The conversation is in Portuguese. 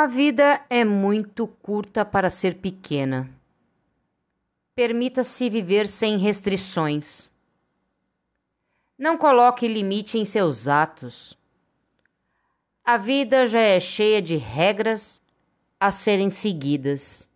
A vida é muito curta para ser pequena. Permita-se viver sem restrições. Não coloque limite em seus atos. A vida já é cheia de regras a serem seguidas.